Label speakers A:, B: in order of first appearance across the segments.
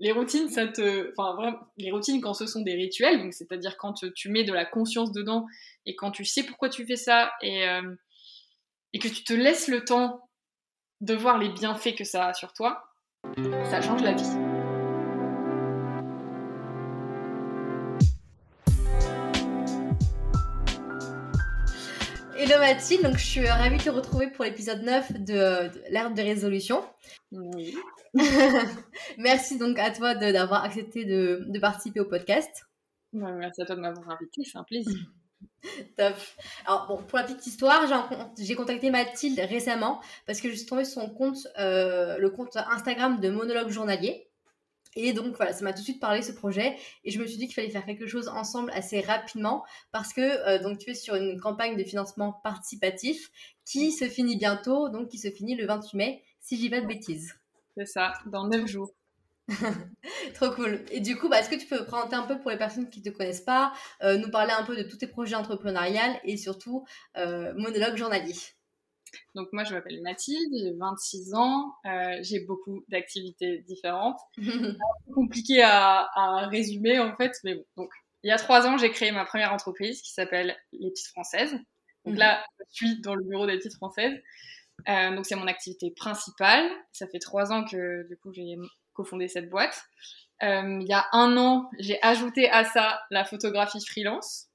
A: les routines, ça te, enfin vraiment, les routines quand ce sont des rituels, donc c'est-à-dire quand tu mets de la conscience dedans et quand tu sais pourquoi tu fais ça et euh, et que tu te laisses le temps de voir les bienfaits que ça a sur toi, ça change la vie.
B: Mathilde, donc je suis ravie de te retrouver pour l'épisode 9 de, l'herbe de résolution.
A: Oui.
B: merci donc à toi d'avoir accepté de, participer au podcast.
A: merci à toi de m'avoir invité, c'est un plaisir.
B: Top. Alors bon, pour la petite histoire, j'ai contacté Mathilde récemment parce que je suis tombée sur son compte, euh, le compte Instagram de Monologue Journalier. Et donc voilà, ça m'a tout de suite parlé ce projet et je me suis dit qu'il fallait faire quelque chose ensemble assez rapidement parce que euh, donc tu es sur une campagne de financement participatif qui se finit bientôt, donc qui se finit le 28 mai, si j'y pas de bêtises.
A: C'est ça, dans 9 jours.
B: Trop cool. Et du coup, bah, est-ce que tu peux présenter un peu pour les personnes qui ne te connaissent pas, euh, nous parler un peu de tous tes projets entrepreneuriales et surtout euh, monologue journalier?
A: Donc moi je m'appelle Mathilde, j'ai 26 ans, euh, j'ai beaucoup d'activités différentes. C'est compliqué à, à, résumer en fait, mais bon. Donc il y a trois ans j'ai créé ma première entreprise qui s'appelle Les Petites Françaises. Donc mhm. là je suis dans le bureau des Petites Françaises. Euh, donc c'est mon activité principale. Ça fait trois ans que du coup j'ai cofondé cette boîte. Euh, il y a un an, j'ai ajouté à ça la photographie freelance.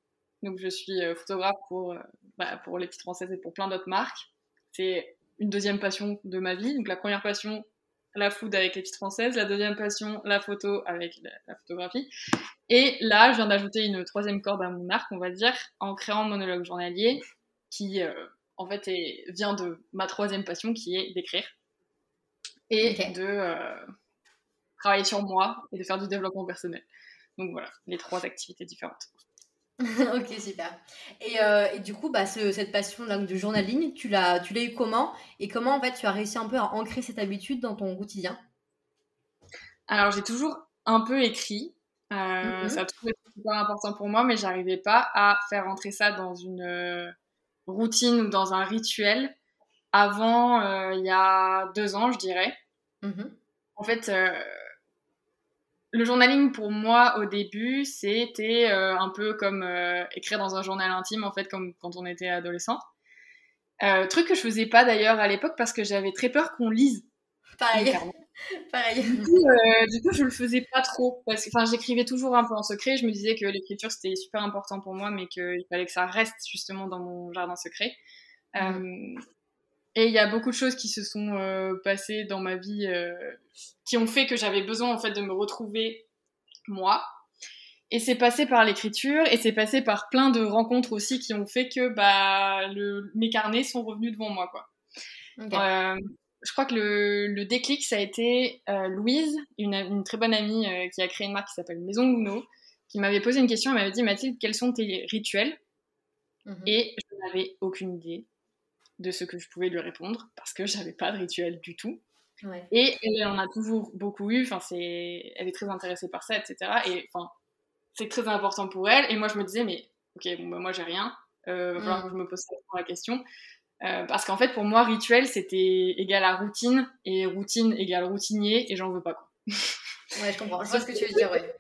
A: Donc je suis photographe pour, bah, pour les petites françaises et pour plein d'autres marques. C'est une deuxième passion de ma vie. Donc la première passion, la food avec les petites françaises. La deuxième passion, la photo avec la, photographie. Et là, je viens d'ajouter une troisième corde à mon arc, on va dire, en créant monologue journalier qui, en fait, vient de ma troisième passion qui est d'écrire et de travailler sur moi et de faire du développement personnel. Donc voilà, les trois activités différentes.
B: ok, super. Et, euh, et, du coup, bah, cette passion là, de journaling, tu l'as, tu l'as eu comment? Et comment en fait tu as réussi un peu à ancrer cette habitude dans ton quotidien?
A: Alors j'ai toujours un peu écrit. Euh, mhm. Ça a toujours été super important pour moi, mais j'arrivais pas à faire entrer ça dans une euh, routine ou dans un rituel avant il y a deux ans, je dirais. Mhm. En fait, le journaling pour moi au début c'était euh, un peu comme euh, écrire dans un journal intime en fait comme quand on était adolescent. Euh, truc que je faisais pas d'ailleurs à l'époque parce que j'avais très peur qu'on lise.
B: Pareil. Pareil.
A: Du coup, euh, du coup je le faisais pas trop parce que enfin j'écrivais toujours un peu en secret. Je me disais que l'écriture c'était super important pour moi mais qu'il fallait que ça reste justement dans mon jardin secret. Mmh. Et il y a beaucoup de choses qui se sont euh, passées dans ma vie euh, qui ont fait que j'avais besoin en fait de me retrouver moi. Et c'est passé par l'écriture et c'est passé par plein de rencontres aussi qui ont fait que bah, le, mes carnets sont revenus devant moi. Quoi. Euh, je crois que le, le, déclic, ça a été Louise, une, une, très bonne amie qui a créé une marque qui s'appelle Maison Luno, qui m'avait posé une question. Elle m'avait dit Mathilde, quels sont tes rituels? Mhm. Et je n'avais aucune idée de ce que je pouvais lui répondre parce que j'avais pas de rituel du tout. Et elle en a toujours beaucoup eu, enfin, c'est... elle est très intéressée par ça, etc. Et enfin, c'est très important pour elle. Et moi, je me disais, mais ok, bon, bah, moi, j'ai rien. Euh, va falloir mm. que je me pose la question. Euh, parce qu'en fait, pour moi, rituel, c'était égal à routine, et routine égale routinier, et j'en veux pas. Quoi.
B: ouais, je comprends. Je vois ce que tu veux dire, ouais.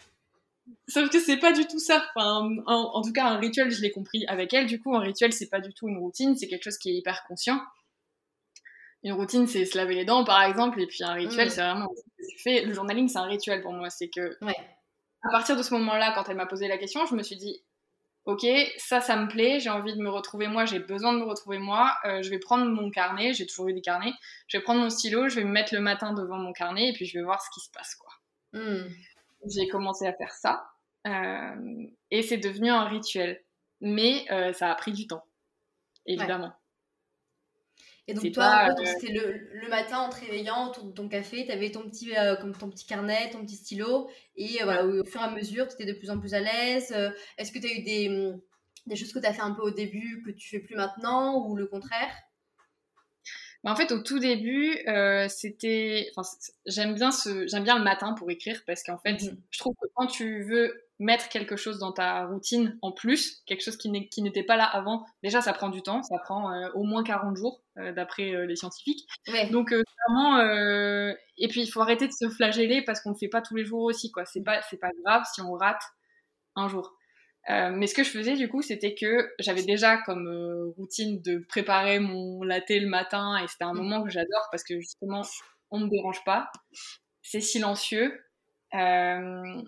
A: Sauf que c'est pas du tout ça. Enfin, en, tout cas, un rituel, je l'ai compris avec elle. Du coup, un rituel, c'est pas du tout une routine, c'est quelque chose qui est hyper conscient. Une routine, c'est se laver les dents, par exemple, et puis un rituel, mm. c'est vraiment fait. Le journaling, c'est un rituel pour moi. C'est que, à partir de ce moment-là, quand elle m'a posé la question, je me suis dit, ok, ça, ça me plaît, j'ai envie de me retrouver moi, j'ai besoin de me retrouver moi, euh, je vais prendre mon carnet, j'ai toujours eu des carnets, je vais prendre mon stylo, je vais me mettre le matin devant mon carnet, et puis je vais voir ce qui se passe, quoi. Mm j'ai commencé à faire ça. Euh, et c'est devenu un rituel. Mais euh, ça a pris du temps, évidemment.
B: Et donc toi, euh, c'était le, matin en te réveillant autour de ton café, tu avais ton petit, comme ton petit carnet, ton petit stylo, et voilà, au, fur et à mesure, tu étais de plus en plus à l'aise. Est-ce que tu as eu des, des choses que tu as fait un peu au début que tu fais plus maintenant, ou le contraire?
A: En fait, au tout début, euh, c'était. Enfin, j'aime bien ce, j'aime bien le matin pour écrire parce qu'en fait, mhm. je trouve que quand tu veux mettre quelque chose dans ta routine en plus, quelque chose qui n'était pas là avant, déjà ça prend du temps, ça prend euh, au moins 40 jours euh, d'après les scientifiques. Donc vraiment, et puis il faut arrêter de se flageller parce qu'on ne le fait pas tous les jours aussi, quoi. C'est pas, c'est pas grave si on rate un jour. Euh, mais ce que je faisais du coup, c'était que j'avais déjà comme euh, routine de préparer mon latte le matin et c'était un moment que j'adore parce que justement, on ne me dérange pas, c'est silencieux. Euh,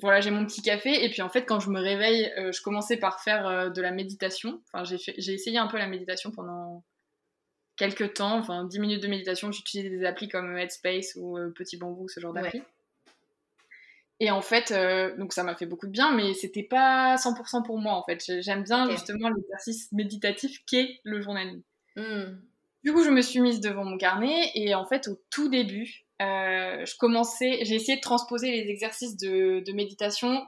A: voilà, j'ai mon petit café et puis en fait, quand je me réveille, je commençais par faire de la méditation. Enfin, j'ai essayé un peu la méditation pendant quelques temps, enfin 10 minutes de méditation. J'utilisais des applis comme Headspace ou Petit Bambou, ce genre d'appli. Et en fait, euh, donc ça m'a fait beaucoup de bien, mais c'était pas 100% pour moi en fait. J'aime bien justement l'exercice méditatif qu'est le journaling. Hmm. Du coup, je me suis mise devant mon carnet et en fait, au tout début, euh, je commençais, j'ai essayé de transposer les exercices de, de, méditation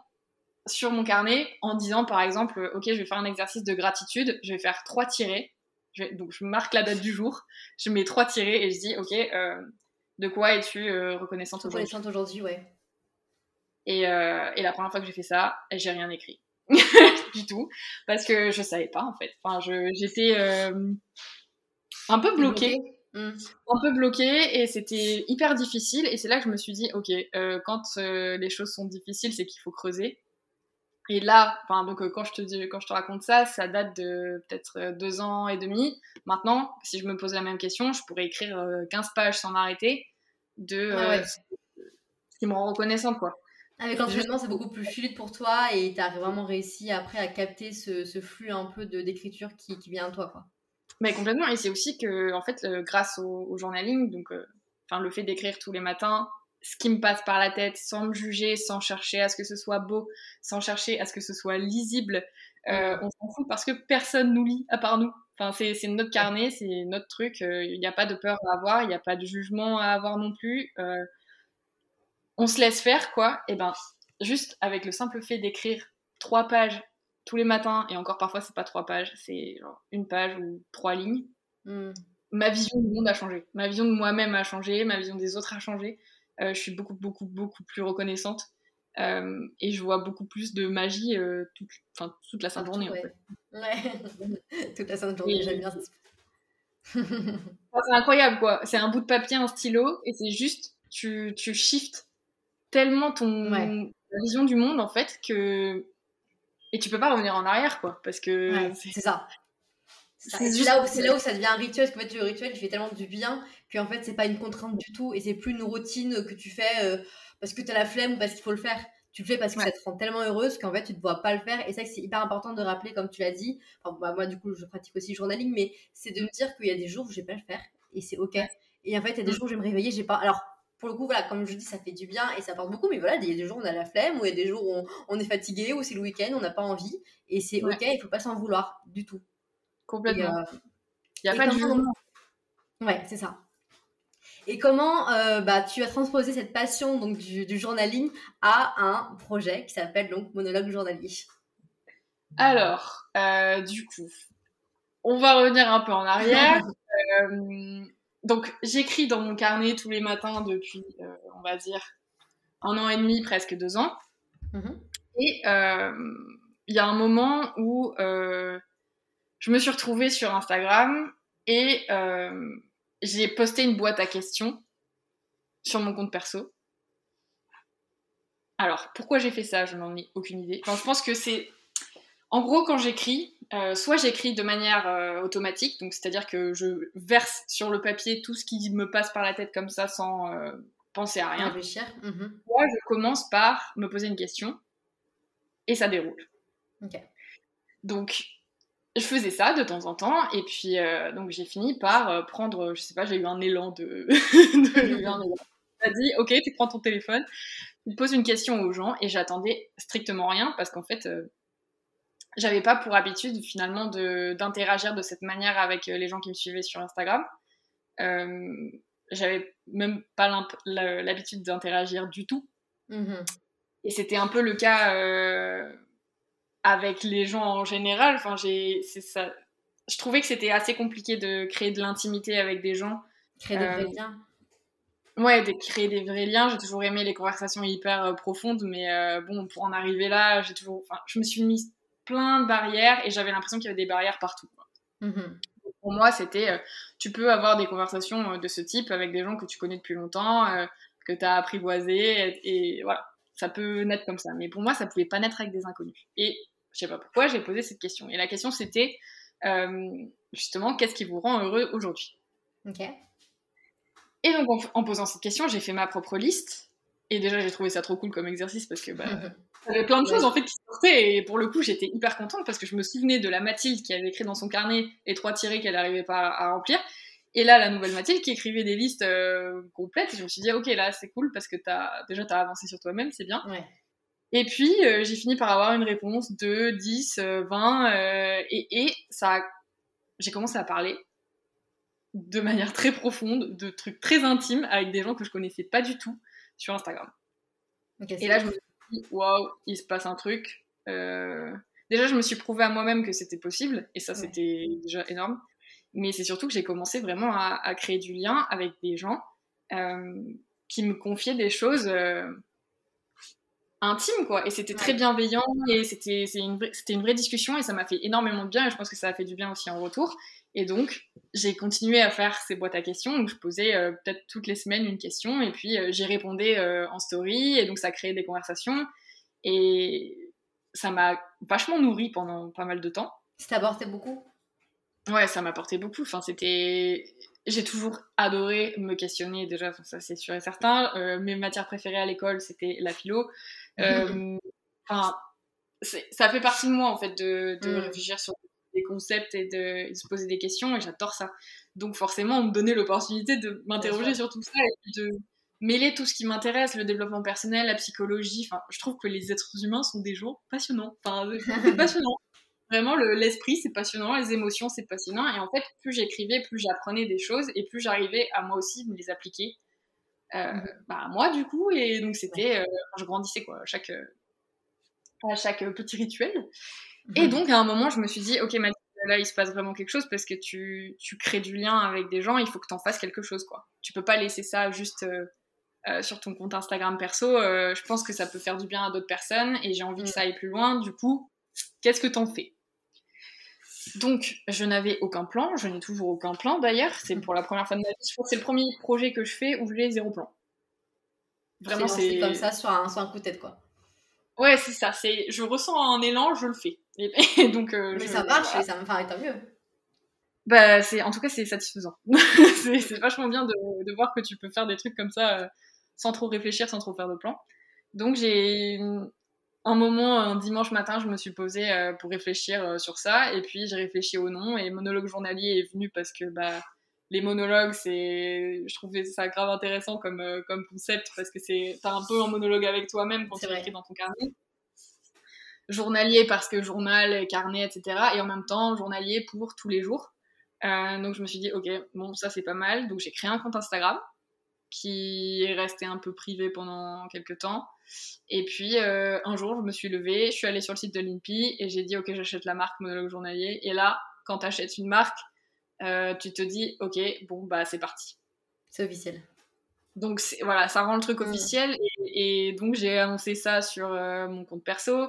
A: sur mon carnet en disant par exemple, ok, je vais faire un exercice de gratitude, je vais faire trois tirés. donc je marque la date du jour, je mets trois tirés et je dis, ok, euh, de quoi es-tu reconnaissante aujourd'hui?
B: Reconnaissante aujourd'hui, ouais.
A: Euh, et, la première fois que j'ai fait ça, j'ai rien écrit. Du tout. Parce que je savais pas en fait. Enfin, j'étais euh, un peu bloquée. Un peu bloquée et c'était hyper difficile. Et c'est là que je me suis dit ok euh, quand les choses sont difficiles c'est qu'il faut creuser. Et là enfin donc quand je te dis quand je te raconte ça ça date de peut-être deux ans et demi. Maintenant si je me pose la même question je pourrais écrire 15 pages sans m'arrêter de ce qui me rend reconnaissante quoi
B: avec l'entraînement, c'est beaucoup plus fluide pour toi et tu as vraiment réussi après à capter ce, flux un peu d'écriture qui, qui, vient à toi. Quoi.
A: Mais complètement. Et c'est aussi que, en fait, euh, grâce au, journaling, donc, euh, le fait d'écrire tous les matins, ce qui me passe par la tête, sans me juger, sans chercher à ce que ce soit beau, sans chercher à ce que ce soit lisible, euh, on s'en fout parce que personne nous lit à part nous. Enfin, c'est notre carnet, c'est notre truc. Il n'y a pas de peur à avoir, il n'y a pas de jugement à avoir non plus on se laisse faire, quoi, et ben juste avec le simple fait d'écrire trois pages tous les matins, et encore parfois c'est pas trois pages, c'est une page ou trois lignes, hmm. ma vision du monde a changé. Ma vision de moi-même a changé, ma vision des autres a changé. Euh, je suis beaucoup, beaucoup, beaucoup plus reconnaissante. Euh, et je vois beaucoup plus de magie euh, toute, toute, la sainte journée. En fait.
B: Ouais, toute la sainte journée, j'aime bien.
A: c'est incroyable quoi. C'est un bout de papier, un stylo, et c'est juste, tu, tu shifts tellement ton vision du monde en fait que et tu peux pas revenir en arrière quoi parce que
B: c'est ça. C'est là, où, là où ça devient un rituel parce qu'en fait le rituel il fait tellement du bien qu'en fait c'est pas une contrainte du tout et c'est plus une routine que tu fais euh, parce que tu as la flemme ou parce qu'il faut le faire. Tu le fais parce que ça te rend tellement heureuse qu'en fait tu ne vois pas le faire. Et ça c'est hyper important de rappeler comme tu l'as dit. Enfin, bah, moi du coup je pratique aussi le journaling mais c'est de me dire qu'il y a des jours où je vais pas le faire et c'est ok. Et en fait il y a des mm. jours où je vais me réveiller j'ai pas alors pour le coup, voilà, comme je dis, ça fait du bien et ça apporte beaucoup. Mais voilà, il y a des jours où on a la flemme, ou il y a des jours où on, est fatigué, ou c'est le week-end, on n'a pas envie. Et c'est ok, il faut pas s'en vouloir du tout.
A: Complètement. Euh, il n'y a pas de jugement.
B: Ouais, c'est ça. Et comment euh, bah, tu as transposé cette passion donc, du, journaling à un projet qui s'appelle donc Monologue journalier
A: Alors, euh, du coup, on va revenir un peu en arrière. donc j'écris dans mon carnet tous les matins depuis, euh, on va dire, un an et demi, presque deux ans. Mhm. Et euh, il y a un moment où euh, je me suis retrouvée sur Instagram et j'ai posté une boîte à questions sur mon compte perso. Alors, pourquoi j'ai fait ça? Je n'en ai aucune idée. Enfin, je pense que c'est... En gros, quand j'écris, euh, soit j'écris de manière euh, automatique, donc c'est-à-dire que je verse sur le papier tout ce qui me passe par la tête comme ça sans euh, penser à rien.
B: Réfléchir. Mhm.
A: Soit je commence par me poser une question et ça déroule. Donc je faisais ça de temps en temps et puis donc j'ai fini par prendre, je sais pas, j'ai eu un élan de. de... dit, ok, tu prends ton téléphone, tu poses une question aux gens et j'attendais strictement rien parce qu'en fait j'avais pas pour habitude finalement d'interagir de, cette manière avec euh, les gens qui me suivaient sur Instagram. Euh, j'avais même pas l'habitude d'interagir du tout. Mm-hmm. Et c'était un peu le cas euh, avec les gens en général. Enfin, j'ai, ça. je trouvais que c'était assez compliqué de créer de l'intimité avec des gens.
B: Créer des vrais liens.
A: Ouais, de créer des vrais liens. J'ai toujours aimé les conversations hyper profondes, mais bon, pour en arriver là, j'ai toujours, enfin, je me suis mis plein de barrières et j'avais l'impression qu'il y avait des barrières partout. Mhm. Pour moi, c'était, tu peux avoir des conversations de ce type avec des gens que tu connais depuis longtemps, que tu as apprivoisé, et, voilà, ça peut naître comme ça. Mais pour moi, ça pouvait pas naître avec des inconnus. Et je sais pas pourquoi, j'ai posé cette question. Et la question, c'était justement, qu'est-ce qui vous rend heureux aujourd'hui?
B: Ok.
A: Et donc, en, en posant cette question, j'ai fait ma propre liste. Et déjà, j'ai trouvé ça trop cool comme exercice parce que bah, il y avait plein de choses en fait qui sortaient et pour le coup j'étais hyper contente parce que je me souvenais de la Mathilde qui avait écrit dans son carnet les trois tirés qu'elle n'arrivait pas à remplir. Et là la nouvelle Mathilde qui écrivait des listes euh, complètes. Et je me suis dit ok là c'est cool parce que as, déjà t'as avancé sur toi-même c'est bien. Et puis euh, j'ai fini par avoir une réponse de 10 20 et, et ça j'ai commencé à parler de manière très profonde de trucs très intimes avec des gens que je connaissais pas du tout sur Instagram. Et là je me waouh, il se passe un truc. Euh, déjà, je me suis prouvé à moi-même que c'était possible, et ça, c'était déjà énorme. Mais c'est surtout que j'ai commencé vraiment à, créer du lien avec des gens euh, qui me confiaient des choses euh, intimes, quoi. Et c'était très bienveillant, et c'était une, une vraie discussion, et ça m'a fait énormément de bien, et je pense que ça a fait du bien aussi en retour. Et donc, j'ai continué à faire ces boîtes à questions. Donc, je posais euh, peut-être toutes les semaines une question et puis euh, j'y répondais euh, en story. Et donc, ça créait des conversations. Et ça m'a vachement nourri pendant pas mal de temps.
B: Ça t'a apporté beaucoup?
A: Ouais, ça m'a apporté beaucoup. Enfin, c'était. J'ai toujours adoré me questionner, déjà, ça c'est sûr et certain. mes matières préférées à l'école, c'était la philo. Enfin, ça fait partie de moi, en fait, de, de mm. réfléchir sur des concepts et de, se poser des questions et j'adore ça. Donc forcément, on me donnait l'opportunité de m'interroger sur tout ça et de mêler tout ce qui m'intéresse, le développement personnel, la psychologie. Enfin, je trouve que les êtres humains sont des gens passionnants. Enfin, c'est passionnant. Vraiment, l'esprit, c'est passionnant, les émotions, c'est passionnant. Et en fait, plus j'écrivais, plus j'apprenais des choses et plus j'arrivais à moi aussi me les appliquer. Euh, mmh. bah, moi, du coup, et donc c'était, euh, je grandissais quoi, à chaque, à chaque petit rituel. Et donc, à un moment, je me suis dit, ok, Mathilde, là, il se passe vraiment quelque chose parce que tu, tu crées du lien avec des gens, il faut que tu en fasses quelque chose, quoi. Tu peux pas laisser ça juste euh, euh, sur ton compte Instagram perso. Euh, je pense que ça peut faire du bien à d'autres personnes et j'ai envie que mm. ça aille plus loin. Du coup, qu'est-ce que t'en fais? Donc, je n'avais aucun plan, je n'ai toujours aucun plan d'ailleurs. C'est pour la première fois de ma vie. Je crois que c'est le premier projet que je fais où j'ai zéro plan.
B: Vraiment, c'est comme ça sur un, sur un coup de tête, quoi.
A: Ouais, c'est ça. C'est, je ressens un élan, je le fais. Et, donc, euh,
B: Mais ça marche et ça me paraît tant mieux.
A: Bah, c'est, en tout cas, c'est satisfaisant. c'est, vachement bien de, de, voir que tu peux faire des trucs comme ça euh, sans trop réfléchir, sans trop faire de plan. Donc, j'ai un moment, un dimanche matin, je me suis posée euh, pour réfléchir sur ça. Et puis, j'ai réfléchi au nom. Et monologue journalier est venu parce que, bah, les monologues, c'est, je trouvais ça grave intéressant comme, euh, comme concept parce que c'est, t'as un peu un monologue avec toi-même quand tu écris dans ton carnet. Journalier parce que journal, carnet, etc. Et en même temps, journalier pour tous les jours. Euh, donc je me suis dit, ok, bon, ça c'est pas mal. Donc j'ai créé un compte Instagram qui est resté un peu privé pendant quelques temps. Et puis euh, un jour, je me suis levée, je suis allée sur le site de l'INPI et j'ai dit, ok, j'achète la marque monologue journalier. Et là, quand tu achètes une marque, euh, tu te dis, ok, bon, bah c'est parti.
B: C'est officiel.
A: Donc voilà, ça rend le truc officiel et, donc j'ai annoncé ça sur euh, mon compte perso.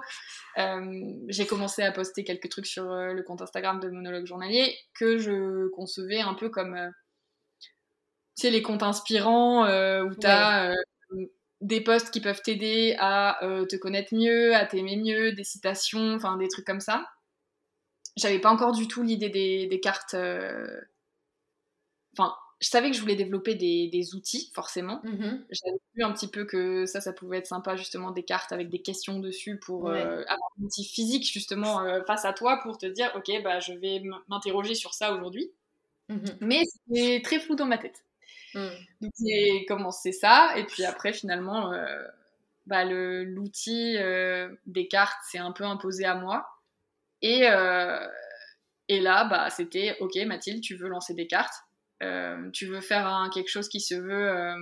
A: Euh, j'ai commencé à poster quelques trucs sur le compte Instagram de Monologue Journalier que je concevais un peu comme, tu sais, les comptes inspirants où tu as des posts qui peuvent t'aider à te connaître mieux, à t'aimer mieux, des citations, enfin des trucs comme ça j'avais pas encore du tout l'idée des, cartes. Euh, enfin, je savais que je voulais développer des, outils, forcément. Mm-hmm. J'avais vu un petit peu que ça, ça pouvait être sympa, justement, des cartes avec des questions dessus pour euh, avoir un outil physique, justement, euh, face à toi pour te dire, OK, bah, je vais m'interroger sur ça aujourd'hui. Mm-hmm. Mais c'est très flou dans ma tête. Mm. Donc, j'ai commencé ça, et puis après, finalement, bah, l'outil des cartes s'est un peu imposé à moi. Et, euh, et là, bah, c'était OK, Mathilde, tu veux lancer des cartes, euh, tu veux faire quelque chose qui se veut euh,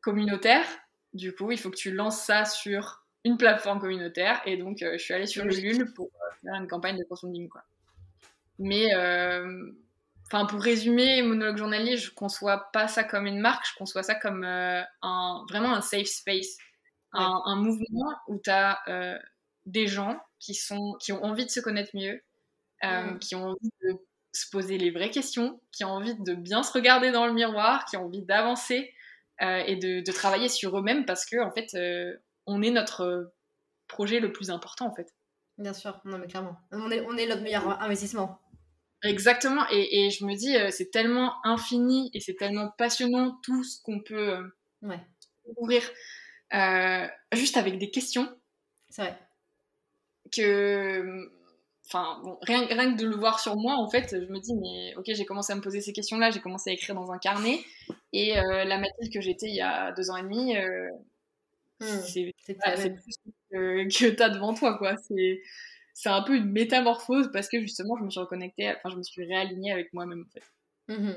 A: communautaire. Du coup, il faut que tu lances ça sur une plateforme communautaire. Et donc, je suis allée sur Ulule pour faire une campagne de crowdfunding. Quoi. Mais enfin, pour résumer, monologue journalier, je conçois pas ça comme une marque, je conçois ça comme un, vraiment un safe space, un, un, mouvement où tu as des gens qui, sont, qui ont envie de se connaître mieux, mm. qui ont envie de se poser les vraies questions, qui ont envie de bien se regarder dans le miroir, qui ont envie d'avancer euh, et de, de, travailler sur eux-mêmes parce que en fait, euh, on est notre projet le plus important en fait.
B: Bien sûr, non mais clairement, on est, on est notre meilleur investissement.
A: Exactement, et, et je me dis, euh, c'est tellement infini et c'est tellement passionnant tout ce qu'on peut ouais. ouvrir juste avec des questions.
B: C'est vrai.
A: Que enfin rien, rien que de le voir sur moi en fait je me dis mais ok j'ai commencé à me poser ces questions là j'ai commencé à écrire dans un carnet et euh, la Mathilde que j'étais il y a deux ans et demi euh, hmm, c'est plus que, que t'as devant toi quoi c'est c'est un peu une métamorphose parce que justement je me suis reconnectée enfin je me suis réalignée avec moi-même en fait
B: mmh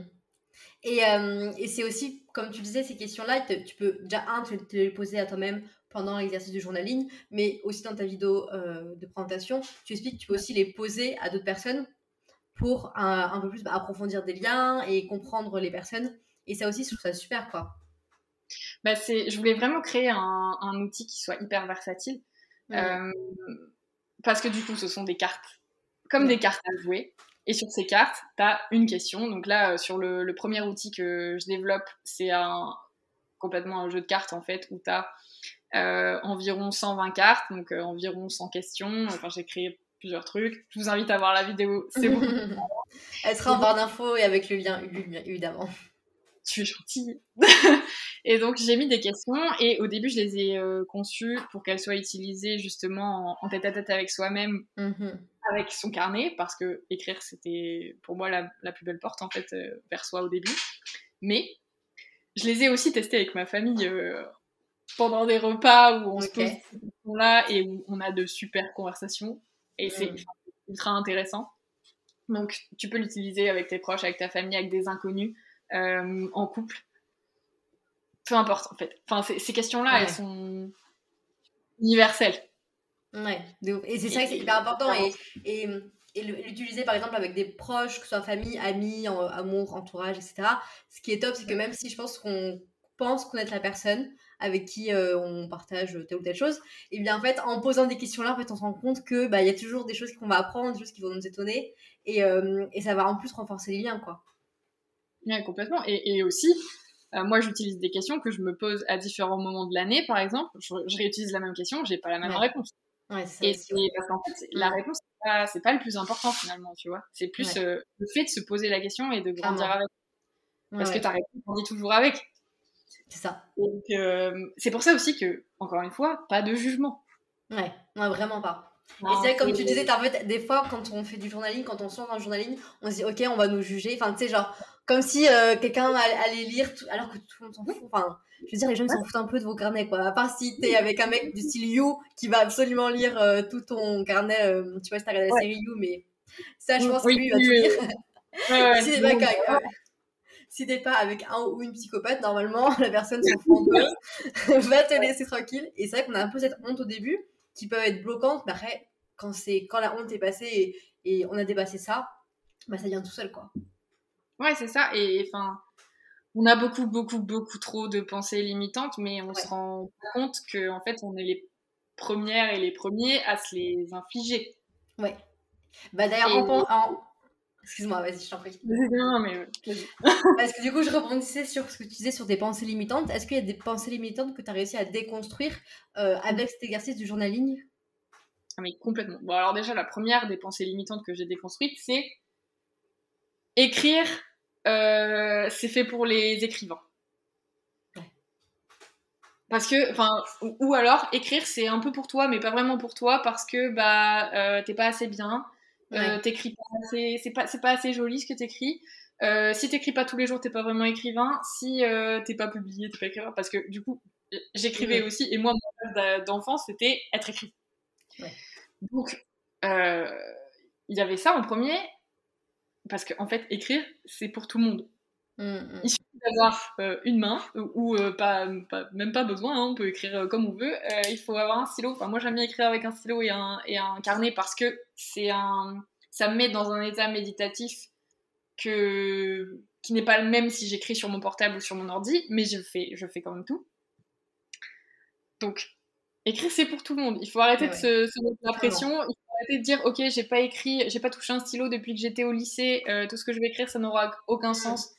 B: et, euh, et c'est aussi comme tu disais ces questions là tu peux déjà un te les poser à toi-même pendant l'exercice du journaling, mais aussi dans ta vidéo euh, de présentation, tu expliques que tu peux aussi les poser à d'autres personnes pour un, peu plus bah, approfondir des liens et comprendre les personnes. Et ça aussi, je trouve ça super, quoi.
A: Bah je voulais vraiment créer un, outil qui soit hyper versatile. Euh, parce que du coup, ce sont des cartes, comme des cartes à jouer. Et sur ces cartes, tu as une question. Donc là, euh, sur le, le, premier outil que je développe, c'est un, complètement un jeu de cartes, en fait, où tu as euh, environ 120 cartes, donc euh, environ 100 questions. Enfin, j'ai créé plusieurs trucs. Je Tu es gentille. et donc, j'ai mis des questions et au début, je les ai euh, conçues pour qu'elles soient utilisées justement en, tête à tête avec soi-même, mhm. avec son carnet, parce que écrire, c'était pour moi la, la, plus belle porte en fait vers soi au début. Mais je les ai aussi testées avec ma famille pendant des repas où on se pose ces questions-là et où on a de super conversations. Et c'est mm. ultra intéressant. Donc, tu peux l'utiliser avec tes proches, avec ta famille, avec des inconnus, euh, en couple. Peu importe, en fait. Enfin, ces questions-là, elles sont universelles.
B: Ouais, et c'est ça qui est hyper important. Et, et, et l'utiliser par exemple avec des proches, que ce soit famille, amis, amour, entourage, etc. Ce qui est top, c'est que même si je pense qu'on pense connaître la personne, avec qui euh, on partage telle ou telle chose, et bien en fait, en posant des questions-là, en fait, on se rend compte que bah, y a toujours des choses qu'on va apprendre, des choses qui vont nous étonner, et, euh, et ça va en plus renforcer les liens, quoi.
A: Ouais, complètement. Et, et aussi, euh, moi, j'utilise des questions que je me pose à différents moments de l'année, par exemple. Je, réutilise la même question, j'ai pas la même réponse. Ouais, et c'est parce qu'en fait, la réponse, c'est pas, pas, le plus important finalement, tu vois. C'est plus le fait de se poser la question et de grandir avec. Parce que ta réponse, on dit toujours avec.
B: C'est ça.
A: Donc, euh, c'est pour ça aussi que, encore une fois, pas de jugement.
B: Ouais, vraiment pas. et c'est comme tu disais, en fait, des fois, quand on fait du journaling, quand on sort dans le journaling, on se dit, ok, on va nous juger. Enfin, tu sais, genre, comme si euh, quelqu'un allait lire, alors que tout le monde s'en fout. Enfin, je veux dire, les gens, s'en foutent un peu de vos carnets, quoi. À part si t'es avec un mec du style You qui va absolument lire euh, tout ton carnet. tu vois, si t'as regardé la série You, mais ça, je pense que lui, il va tout lire. Ouais, si t'es pas avec un ou une psychopathe, normalement, la personne s'en fout un peu, va te laisser tranquille. Et c'est vrai qu'on a un peu cette honte au début qui peut être bloquante, mais après, quand, quand la honte est passée et, on a dépassé ça, bah ça vient tout seul, quoi.
A: Ouais, c'est ça. Et enfin, on a beaucoup, beaucoup, beaucoup trop de pensées limitantes, mais on se rend compte que en fait, on est les premières et les premiers à se les infliger.
B: Ouais. Bah d'ailleurs, en, Excuse-moi, vas-y, je t'en prie. Non, mais Parce que du coup, je rebondissais sur ce que tu disais sur des pensées limitantes. Est-ce qu'il y a des pensées limitantes que tu as réussi à déconstruire euh, avec cet exercice du journaling?
A: Ah, mais complètement. Bon, alors déjà, la première des pensées limitantes que j'ai déconstruites, c'est écrire, euh, c'est fait pour les écrivains. Parce que, enfin, ou, alors écrire, c'est un peu pour toi, mais pas vraiment pour toi, parce que bah, euh, t'es pas assez bien, euh, t'écris pas assez, c'est pas, c'est pas assez joli ce que t'écris. Euh, si t'écris pas tous les jours, t'es pas vraiment écrivain. Si t'es pas publié, t'es pas écrivain. Parce que du coup, j'écrivais aussi, et moi, mon rêve d'enfance, c'était être écrit. Donc, il y avait ça en premier, parce qu'en en fait, écrire, c'est pour tout le monde. Mmh, mmh. Il suffit d'avoir euh, une main, ou euh, pas, même pas besoin, hein, on peut écrire euh, comme on veut. il faut avoir un stylo. Enfin, moi, j'aime bien écrire avec un stylo et un, et un carnet parce que c'est un, ça me met dans un état méditatif que qui n'est pas le même si j'écris sur mon portable ou sur mon ordi, mais je fais, je fais quand même tout. Donc, écrire, c'est pour tout le monde. Il faut arrêter de se, mettre la pression. Il faut arrêter de dire, ok, j'ai pas écrit, j'ai pas touché un stylo depuis que j'étais au lycée, euh, tout ce que je vais écrire, ça n'aura aucun sens.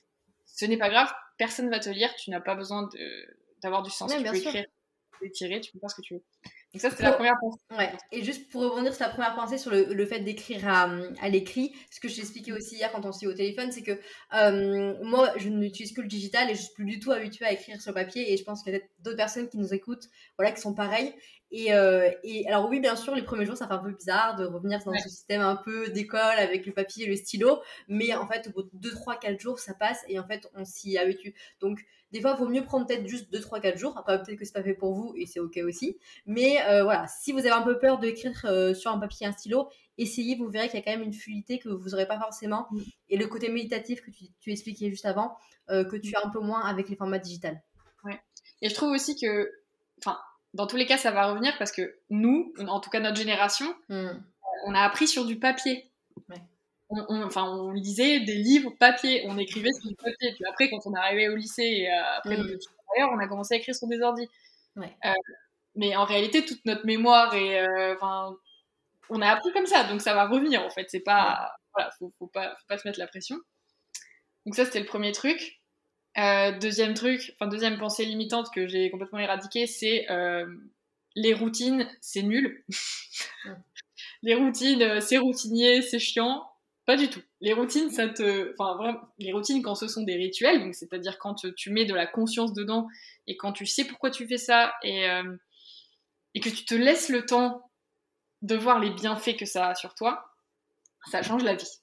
A: Ce n'est pas grave, personne va te lire, tu n'as pas besoin d'avoir du sens. tu peux écrire, tirer, tu peux faire ce que tu veux. Donc ça, c'était la première pensée.
B: Ouais. Et juste pour rebondir sur ta première pensée sur le, le fait d'écrire à, à l'écrit, ce que je t'expliquais aussi hier quand on s'est au téléphone, c'est que euh, moi, je n'utilise que le digital et je suis plus du tout habituée à écrire sur papier. Et je pense qu'il y a peut-être d'autres personnes qui nous écoutent, voilà, qui sont pareilles. Et, euh, et, alors oui, bien sûr, les premiers jours, ça fait un peu bizarre de revenir dans ce système un peu d'école avec le papier et le stylo. Mais en fait, au bout de 2, 3, 4 jours, ça passe et en fait, on s'y habitue. Donc, des fois, il vaut mieux prendre peut-être juste 2, 3, 4 jours. Après, peut-être que c'est pas fait pour vous et c'est ok aussi. Mais euh, voilà, si vous avez un peu peur d'écrire euh, sur un papier et un stylo, essayez, vous verrez qu'il y a quand même une fluidité que vous n'aurez pas forcément. Mm. Et le côté méditatif que tu, tu expliquais juste avant, que tu as un peu moins avec les formats digitales.
A: Ouais. Et je trouve aussi que, enfin, dans tous les cas, ça va revenir parce que nous, en tout cas notre génération, mm. on a appris sur du papier. Ouais on, enfin, on lisait des livres papier, on écrivait sur du papier. Puis après, quand on est arrivé au lycée et euh, après mm. on a commencé à écrire sur des ordi. Euh, mais en réalité, toute notre mémoire et euh, enfin, on a appris comme ça, donc ça va revenir en fait. C'est pas, voilà, faut, faut, pas, faut pas se mettre la pression. Donc ça, c'était le premier truc. Deuxième truc, enfin deuxième pensée limitante que j'ai complètement éradiquée, c'est les routines, c'est nul. les routines, c'est routinier, c'est chiant. Pas du tout. Les routines, ça te. Enfin, vraiment, les routines, quand ce sont des rituels, donc c'est-à-dire quand tu mets de la conscience dedans et quand tu sais pourquoi tu fais ça et, euh, et que tu te laisses le temps de voir les bienfaits que ça a sur toi, ça change la vie.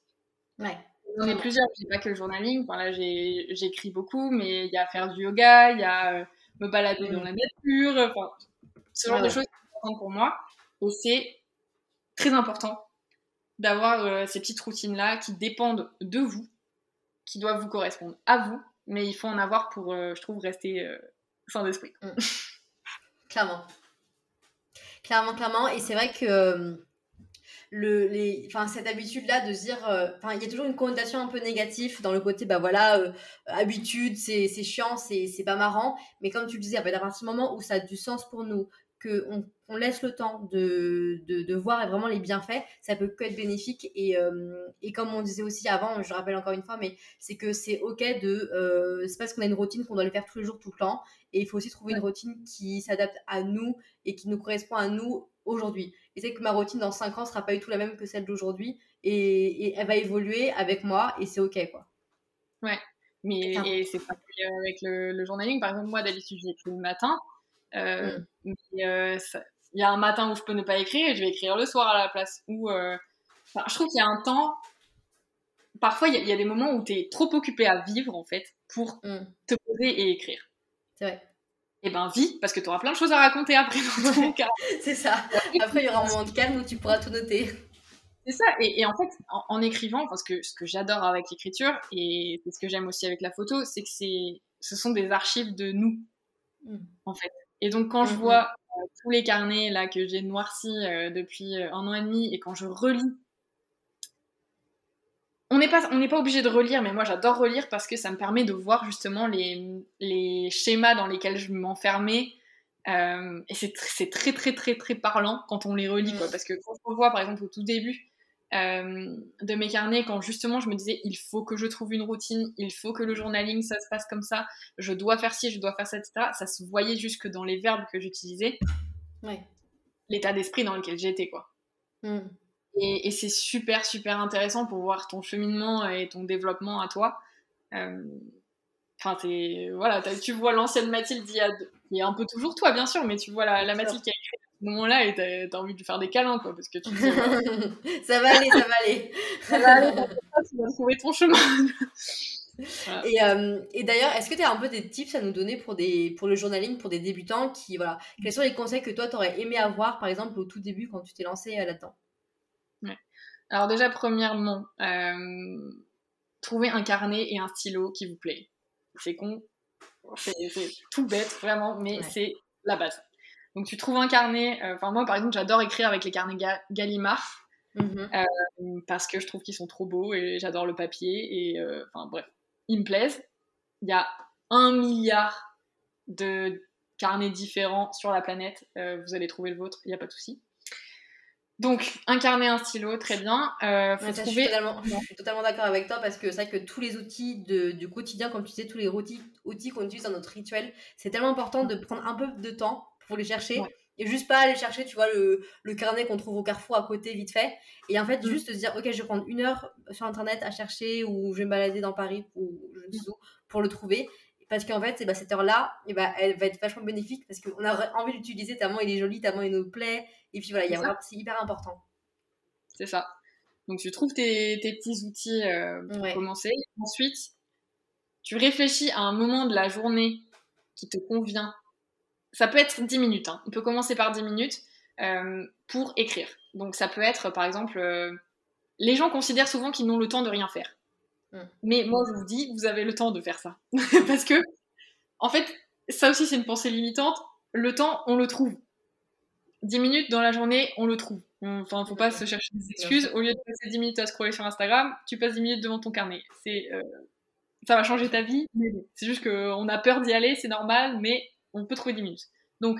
B: Ouais.
A: J'en ai plusieurs, j'ai pas que le journaling. Enfin, là, j'écris beaucoup, mais il y a faire du yoga, il y a euh, me balader dans la nature, enfin, ce genre de choses sont pour moi. Et c'est très important d'avoir euh, ces petites routines-là qui dépendent de vous, qui doivent vous correspondre à vous, mais il faut en avoir pour, euh, je trouve, rester euh, sans esprit. Mm.
B: clairement. Clairement, clairement. Et c'est vrai que le, les, enfin, cette habitude-là de se dire, enfin, il y a toujours une connotation un peu négative dans le côté, bah voilà, habitude, c'est chiant, c'est pas marrant. Mais comme tu le disais, à partir du moment où ça a du sens pour nous, qu'on on laisse le temps de, de, voir vraiment les bienfaits, ça peut que être bénéfique. Et, euh, et, comme on disait aussi avant, je rappelle encore une fois, mais c'est que c'est ok de. Euh, c'est parce qu'on a une routine qu'on doit le faire tous les jours, tout le temps. Et il faut aussi trouver une routine qui s'adapte à nous et qui nous correspond à nous aujourd'hui. Et c'est que ma routine dans 5 ans sera pas du tout la même que celle d'aujourd'hui. Et, elle va évoluer avec moi et c'est ok, quoi.
A: Ouais. Mais et c'est pas avec le, le journaling. Par exemple, moi, d'habitude, j'écris le matin. Euh, mm. euh, il y a un matin où je peux ne pas écrire et je vais écrire le soir à la place. Ou, euh, je trouve qu'il y a un temps. Parfois, il y, a des moments où tu es trop occupé à vivre, en fait, pour mm. te poser et écrire.
B: C'est vrai.
A: Et eh ben, vis, parce que tu auras plein de choses à raconter après dans ton cas.
B: C'est ça. Après, il y aura un moment de calme où tu pourras tout noter.
A: C'est ça. Et, en fait, en, écrivant, parce que ce que j'adore avec l'écriture, et c'est ce que j'aime aussi avec la photo, c'est que c'est, ce sont des archives de nous, mm. en fait. Et donc quand je mhm. vois euh, tous les carnets là que j'ai noircis euh, depuis euh, un an et demi et quand je relis, on n'est pas, on n'est pas obligé de relire, mais moi j'adore relire parce que ça me permet de voir justement les, les schémas dans lesquels je m'enfermais. et c'est, c'est très très très très parlant quand on les relit, quoi, parce que quand on voit par exemple au tout début, euh, de mes carnets quand justement je me disais il faut que je trouve une routine, il faut que le journaling ça se passe comme ça, je dois faire ci, je dois faire ça, etc. Ça se voyait jusque dans les verbes que j'utilisais, l'état d'esprit dans lequel j'étais quoi. Hmm. Et, c'est super super intéressant pour voir ton cheminement et ton développement à toi. Euh, enfin, voilà, tu vois l'ancienne Mathilde qui est un peu toujours toi bien sûr, mais tu vois la, la Mathilde qui a écrit moment-là et t'as, envie de lui faire des câlins, quoi, parce que tu
B: ça va aller, ça va aller.
A: ça va aller, tu vas trouver ton chemin.
B: Et, euh, et, d'ailleurs, est-ce que tu as un peu des tips à nous donner pour, des, pour le journaling, pour des débutants qui, voilà, quels sont les conseils que toi, tu aurais aimé avoir, par exemple, au tout début quand tu t'es lancé euh, là-dedans.
A: Alors déjà, premièrement, euh, trouver un carnet et un stylo qui vous plaît. C'est con, c'est, tout bête, vraiment, mais c'est la base. Donc tu trouves un carnet, euh, enfin moi par exemple j'adore écrire avec les carnets Gallimard. mmh parce que je trouve qu'ils sont trop beaux et j'adore le papier. Et enfin bref, ils me plaisent. Il y a un milliard de carnets différents sur la planète. vous allez trouver le vôtre, il n'y a pas de souci. Donc, un carnet, un stylo, très bien.
B: Euh, je, suis totalement, d'accord avec toi parce que c'est vrai que tous les outils du quotidien, comme tu disais, tous les outils, outils qu'on utilise dans notre rituel, c'est tellement important de prendre un peu de temps pour les chercher. Et juste pas aller chercher, tu vois, le, le carnet qu'on trouve au carrefour à côté, vite fait. Et en fait, mm. juste se dire, ok, je vais prendre une heure sur Internet à chercher ou je vais me balader dans Paris ou je ne sais où pour le trouver parce qu'en fait, bah, cette heure-là, et bah, elle va être vachement bénéfique parce qu'on a envie d'utiliser tellement il est joli, tellement il nous plaît. Et puis voilà, c'est hyper important.
A: C'est ça. Donc tu trouves tes, tes petits outils euh, pour commencer. Ensuite, tu réfléchis à un moment de la journée qui te convient. Ça peut être 10 minutes. Hein. On peut commencer par 10 minutes euh, pour écrire. Donc ça peut être, par exemple, euh, les gens considèrent souvent qu'ils n'ont le temps de rien faire. Mm. Mais moi, je vous dis, vous avez le temps de faire ça. Parce que, en fait, ça aussi, c'est une pensée limitante. Le temps, on le trouve. 10 minutes dans la journée, on le trouve. Enfin, faut pas se chercher des excuses. Au lieu de passer 10 minutes à scroller sur Instagram, tu passes 10 minutes devant ton carnet. C'est, euh, ça va changer ta vie, c'est juste qu'on a peur d'y aller, c'est normal, mais on peut trouver 10 minutes. Donc,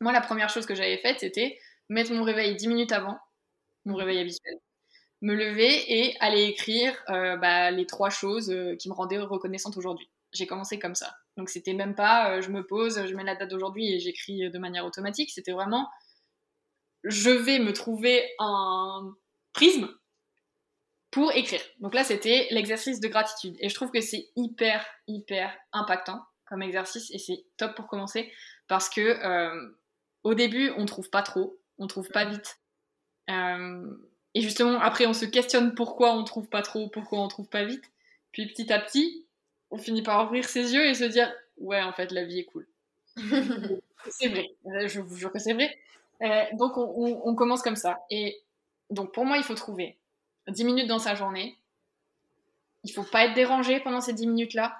A: moi, la première chose que j'avais faite, c'était mettre mon réveil 10 minutes avant, mon réveil habituel me lever et aller écrire euh, bah, les trois choses euh, qui me rendaient reconnaissante aujourd'hui. J'ai commencé comme ça. Donc c'était même pas euh, je me pose, je mets la date d'aujourd'hui et j'écris de manière automatique. C'était vraiment je vais me trouver un prisme pour écrire. Donc là c'était l'exercice de gratitude. Et je trouve que c'est hyper, hyper impactant comme exercice et c'est top pour commencer parce que au début on trouve pas trop, on trouve pas vite. Et justement, après, on se questionne pourquoi on trouve pas trop, pourquoi on trouve pas vite. Puis petit à petit, on finit par ouvrir ses yeux et se dire Ouais, en fait, la vie est cool. c'est vrai, euh, je vous jure que c'est vrai. Euh, donc, on, commence comme ça. Et donc, pour moi, il faut trouver 10 minutes dans sa journée. Il faut pas être dérangé pendant ces 10 minutes-là.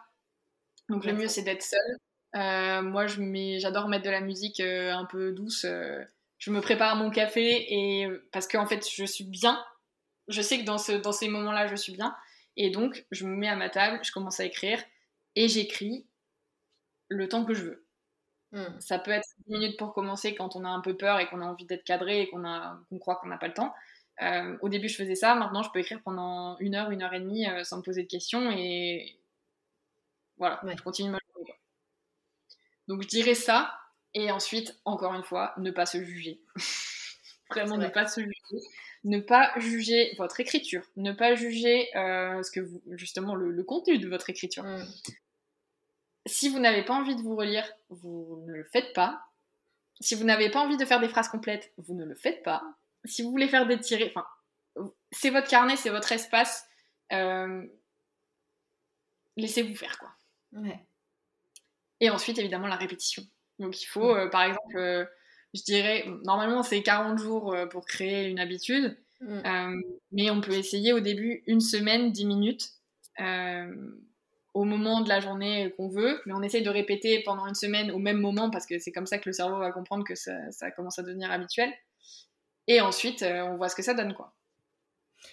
A: Donc, le mieux, c'est d'être seul. Euh, moi, j'adore mettre de la musique un peu douce je me prépare mon café et parce qu'en fait je suis bien. Je sais que dans, ce, dans ces moments-là je suis bien et donc je me mets à ma table, je commence à écrire et j'écris le temps que je veux. Hmm. Ça peut être 10 minutes pour commencer quand on a un peu peur et qu'on a envie d'être cadré et qu'on croit qu'on n'a pas le temps. Euh, au début, je faisais ça. Maintenant, je peux écrire pendant une heure, une heure et demie euh, sans me poser de questions et voilà, je continue ma journée. Donc, je dirais ça. Et ensuite, encore une fois, ne pas se juger. Vraiment, ne pas se juger. Ne pas juger votre écriture. Ne pas juger euh, ce que vous, justement le, contenu de votre écriture. Mm. Si vous n'avez pas envie de vous relire, vous ne le faites pas. Si vous n'avez pas envie de faire des phrases complètes, vous ne le faites pas. Si vous voulez faire des tirés, enfin, c'est votre carnet, c'est votre espace. Euh, laissez-vous faire, quoi. Et ensuite, évidemment, la répétition. Donc il faut, euh, par exemple, je dirais, normalement c'est 40 jours euh, pour créer une habitude, mm. mais on peut essayer au début une semaine, 10 minutes, au moment de la journée qu'on veut, mais on essaye de répéter pendant une semaine au même moment parce que c'est comme ça que le cerveau va comprendre que ça, ça commence à devenir habituel. Et ensuite, on voit ce que ça donne, quoi.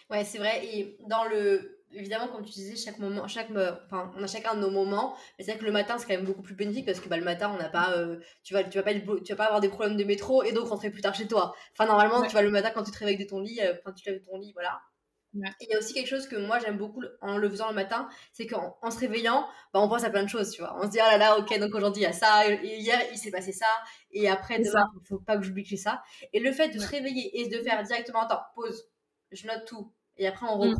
B: Ouais, c'est vrai. Et dans le évidemment, comme tu disais, chaque moment, chaque, enfin, on a chacun nos moments. Mais c'est vrai que le matin, c'est quand même beaucoup plus bénéfique parce que bah, le matin, on n'a pas, euh, tu vas, tu vas pas, tu vas pas avoir des problèmes de métro et donc rentrer plus tard chez toi. Enfin, normalement, tu vas le matin quand tu te réveilles de ton lit, euh, enfin, tu te lèves de ton lit, voilà. il y a aussi quelque chose que moi j'aime beaucoup en le faisant le matin, c'est qu'en en se réveillant, bah, on pense à plein de choses, tu vois. On se dit, ah là là, ok, donc aujourd'hui il y a ça, et hier il s'est passé ça, et après demain, il faut pas que j'oublie que j'ai ça. Et le fait de se réveiller et de faire directement, attends, pause, je note tout, et après on mm.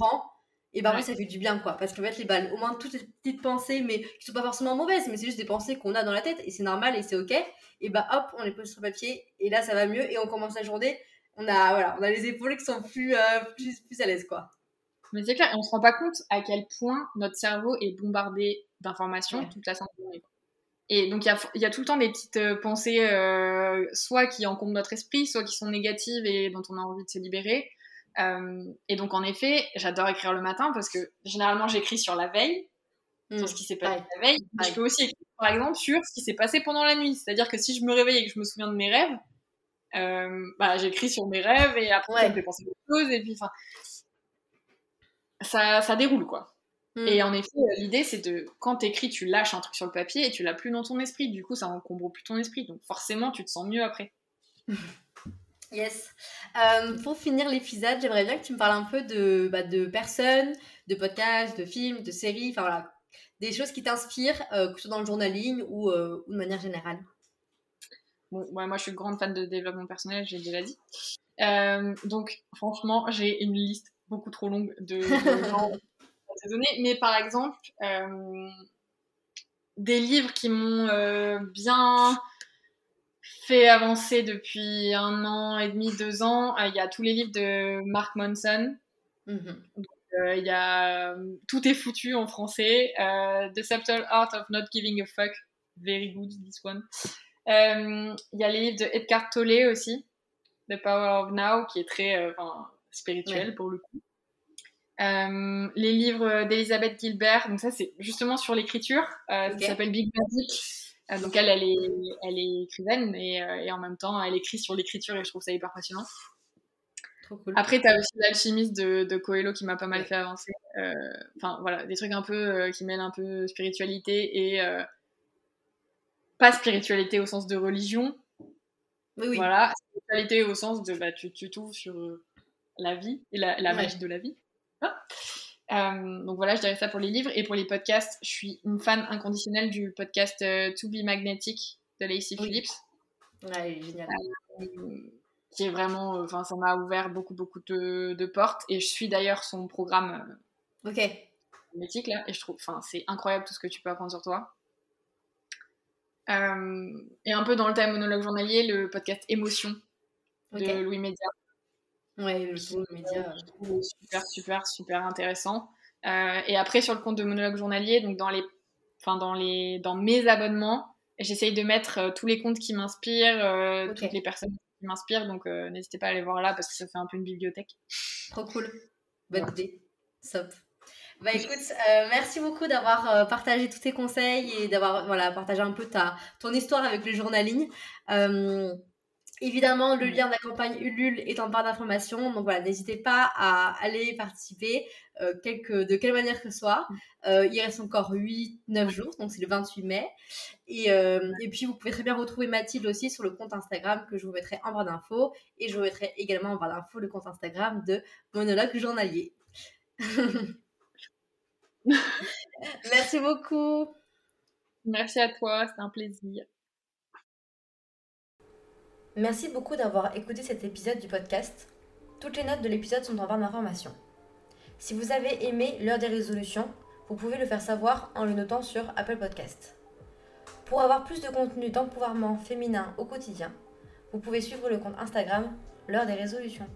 B: Et bah oui, ça fait du bien, quoi. Parce qu'en fait, les balles, au moins toutes ces petites pensées, mais qui sont pas forcément mauvaises, mais c'est juste des pensées qu'on a dans la tête, et c'est normal, et c'est ok. Et bah hop, on les pose sur papier, et là, ça va mieux, et on commence la journée. On a, voilà, on a les épaules qui sont plus, euh, plus, plus à l'aise, quoi.
A: Mais c'est clair, et on se rend pas compte à quel point notre cerveau est bombardé d'informations toute la journée. Et donc, il y a, y a, tout le temps des petites euh, pensées, euh, soit qui encombrent notre esprit, soit qui sont négatives et dont on a envie de se libérer. Euh, et donc, en effet, j'adore écrire le matin parce que généralement, j'écris sur la veille, sur ce qui s'est passé la veille. Je peux aussi écrire, par exemple, sur ce qui s'est passé pendant la nuit. C'est-à-dire que si je me réveille et que je me souviens de mes rêves, bah, j'écris sur mes rêves et après, ça me fait penser à autre chose. Et puis, enfin, ça, ça déroule, quoi. Et en effet, l'idée, c'est de, quand t'écris, tu lâches un truc sur le papier et tu l'as plus dans ton esprit. Du coup, ça encombre plus ton esprit. Donc, forcément, tu te sens mieux après.
B: Yes. Euh, pour finir l'épisode, j'aimerais bien que tu me parles un peu de, bah, de personnes, de podcasts, de films, de séries, enfin voilà, des choses qui t'inspirent, euh, que ce soit dans le journaling ou, euh, ou de manière générale.
A: Bon, moi, je suis grande fan de développement personnel, j'ai déjà dit. donc, franchement, j'ai une liste beaucoup trop longue de, gens à te donner. Mais par exemple, des livres qui m'ont bien fait avancer depuis un an et demi, deux ans. Euh, il y a tous les livres de Mark Monson. Mhm. Euh, il y a Tout est foutu en français. Euh, The Subtle Art of Not Giving a Fuck. Very good, this one. Il y a les livres de Edgar Tolle aussi. The Power of Now, qui est très spirituel pour le coup. les livres d'Elizabeth Gilbert, donc ça c'est justement sur l'écriture, ça s'appelle Big Magic. Euh, donc elle, elle est, elle est écrivaine et, euh, et, en même temps, elle écrit sur l'écriture et je trouve ça hyper passionnant. Trop cool. Après, tu as aussi l'alchimiste de, de, Coelho qui m'a pas mal fait avancer. Euh, enfin, voilà, des trucs un peu qui mêlent un peu spiritualité et pas spiritualité au sens de religion. Oui, oui. Voilà, spiritualité au sens de bah, tu t'ouvres sur la vie et la, la magie de la vie. Euh, donc voilà, je dirais ça pour les livres. Et pour les podcasts, je suis une fan inconditionnelle du podcast euh, To Be Magnetic de Lacey Phillips.
B: Ouais, génial.
A: Euh, qui est vraiment, enfin, ça m'a ouvert beaucoup, beaucoup de, de, portes. Et je suis d'ailleurs son programme
B: ok
A: magnétique là. Et je trouve, enfin, c'est incroyable tout ce que tu peux apprendre sur toi. et un peu dans le thème monologue journalier, le podcast Émotion de Louis Média
B: Ouais, le média.
A: Super, super, super intéressant. Euh, et après, sur le compte de monologue journalier, donc dans, les, enfin, dans, les, dans mes abonnements, j'essaye de mettre euh, tous les comptes qui m'inspirent, euh, toutes les personnes qui m'inspirent. Donc n'hésitez pas à aller voir là parce que ça fait un peu une bibliothèque.
B: Trop cool. Bonne idée. Stop. Bah écoute, merci beaucoup d'avoir partagé tous tes conseils et d'avoir voilà, partagé un peu ta, ton histoire avec le journaling. Évidemment, le lien de la campagne Ulule est en barre d'informations. Donc voilà, n'hésitez pas à aller participer euh, de quelle manière que ce soit. Euh, il reste encore 8-9 jours, donc c'est le 28 mai. Et, euh, et, puis, vous pouvez très bien retrouver Mathilde aussi sur le compte Instagram que je vous mettrai en barre d'infos. Et je vous mettrai également en barre d'infos le compte Instagram de Monologue Journalier. Merci beaucoup.
A: Merci à toi, c'était un plaisir.
B: Merci beaucoup d'avoir écouté cet épisode du podcast. Toutes les notes de l'épisode sont en barre d'information. Si vous avez aimé l'heure des résolutions, vous pouvez le faire savoir en le notant sur Apple Podcast. Pour avoir plus de contenu d'empouvoirment féminin au quotidien, vous pouvez suivre le compte Instagram l'heure des résolutions.